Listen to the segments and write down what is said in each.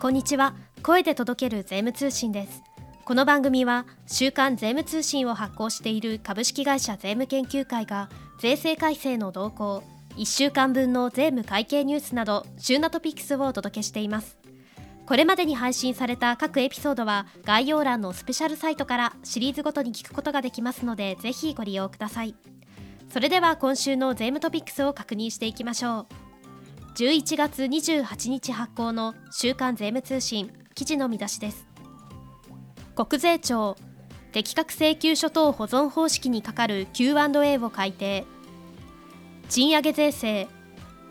こんにちは。声で届ける税務通信です。この番組は週刊税務通信を発行している株式会社税務研究会が税制改正の動向1週間分の税務会計ニュースなど旬なトピックスをお届けしています。これまでに配信された各エピソードは概要欄のスペシャルサイトからシリーズごとに聞くことができますのでぜひご利用ください。それでは今週の税務トピックスを確認していきましょう。11月28日発行の週刊税務通信記事の見出しです。国税庁適格請求書等保存方式にかかる Q&A を改定賃上げ税制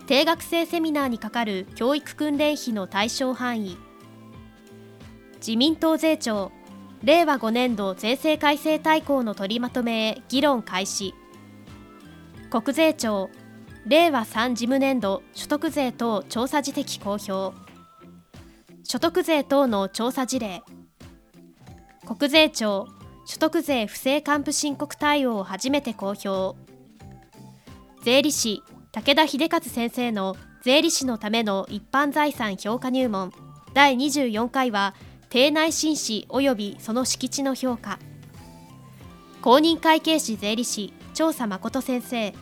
定額制セミナーにかかる教育訓練費の対象範囲。自民党税調令和5年度税制改正大綱の取りまとめへ議論開始。国税庁令和3事務年度所得税等調査時的公表。所得税等の調査事例。国税庁所得税不正還付申告対応を初めて公表。税理士武田秀和先生の税理士のための一般財産評価入門。第24回は定内紳士及びその敷地の評価。公認会計士税理士調査誠先生。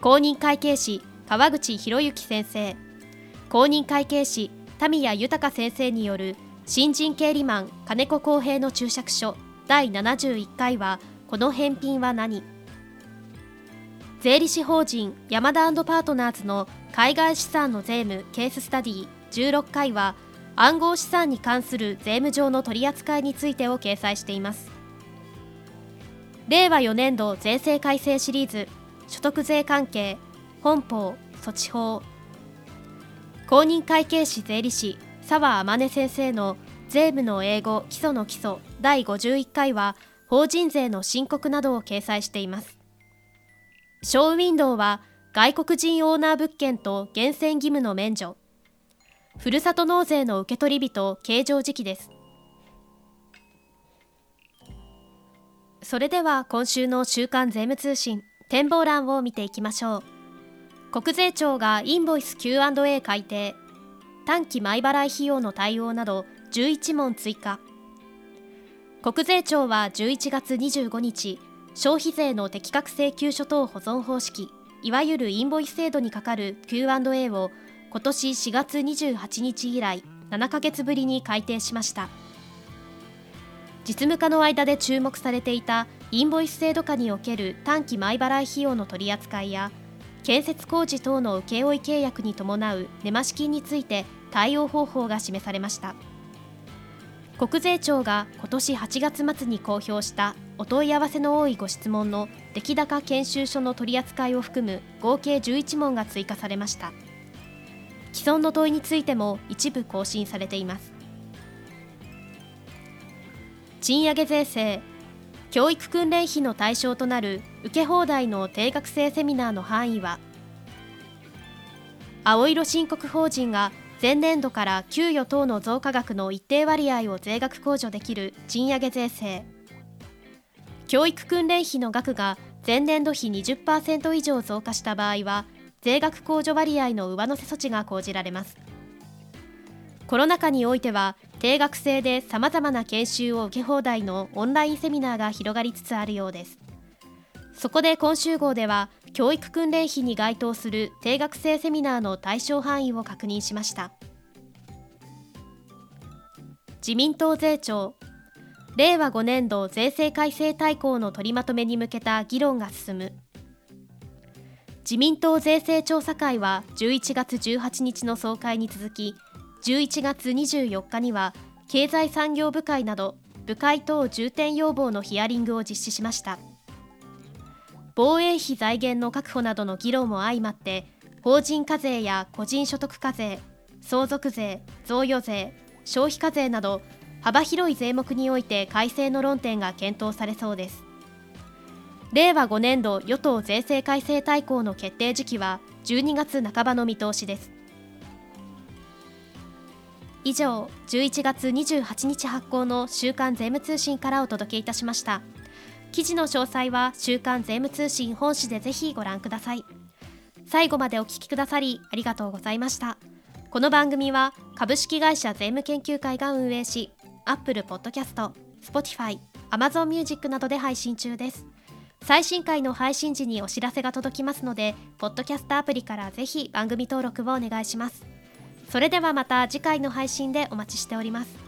公認会計士川口博之先生。公認会計士田宮豊先生による新人経理マン金子公平の注釈書第71回はこの返品は何？税理士法人ヤマダパートナーズの海外資産の税務ケーススタディ16回は暗号資産に関する税務上の取り扱いについてを掲載しています。令和4年度税制改正シリーズ。所得税関係本法措置法公認会計士税理士澤天音先生の税務の英語基礎の基礎第51回は法人税の申告などを掲載しています。ショーウィンドウは外国人オーナー物件と源泉義務の免除。ふるさと納税の受取日と計上時期です。それでは今週の週刊税務通信。展望欄を見ていきましょう。国税庁がインボイス Q&A 改定。短期前払い費用の対応など11問追加。国税庁は11月25日消費税の適格請求書等保存方式いわゆるインボイス制度にかかる Q&A を今年4月28日以来7ヶ月ぶりに改定しました。実務家の間で注目されていたインボイス制度下における短期前払い費用の取り扱いや建設工事等の請負契約に伴う根増し金について対応方法が示されました。国税庁が今年8月末に公表したお問い合わせの多いご質問の出来高研修書の取り扱いを含む合計11問が追加されました。既存の問いについても一部更新されています。賃上げ税制教育訓練費の対象となる受け放題の定額制セミナーの範囲は青色申告法人が前年度から給与等の増加額の一定割合を税額控除できる賃上げ税制教育訓練費の額が前年度比20%以上増加した場合は税額控除割合の上乗せ措置が講じられます。コロナ禍においては定額制でさまざまな研修を受け放題のオンラインセミナーが広がりつつあるようです。そこで今週号では教育訓練費に該当する定額制セミナーの対象範囲を確認しました。自民党税調令和5年度税制改正大綱の取りまとめに向けた議論が進む。自民党税制調査会は11月18日の総会に続き11月24日には経済産業部会など部会等重点要望のヒアリングを実施しました。防衛費財源の確保などの議論も相まって法人課税や個人所得課税相続税贈与税消費課税など幅広い税目において改正の論点が検討されそうです。令和5年度与党税制改正大綱の決定時期は12月半ばの見通しです。以上11月28日発行の週刊税務通信からお届けいたしました。記事の詳細は週刊税務通信本誌でぜひご覧ください。最後までお聞きくださりありがとうございました。この番組は株式会社税務研究会が運営し Apple Podcast、Spotify、Amazon Music などで配信中です。最新回の配信時にお知らせが届きますのでポッドキャストアプリからぜひ番組登録をお願いします。それではまた次回の配信でお待ちしております。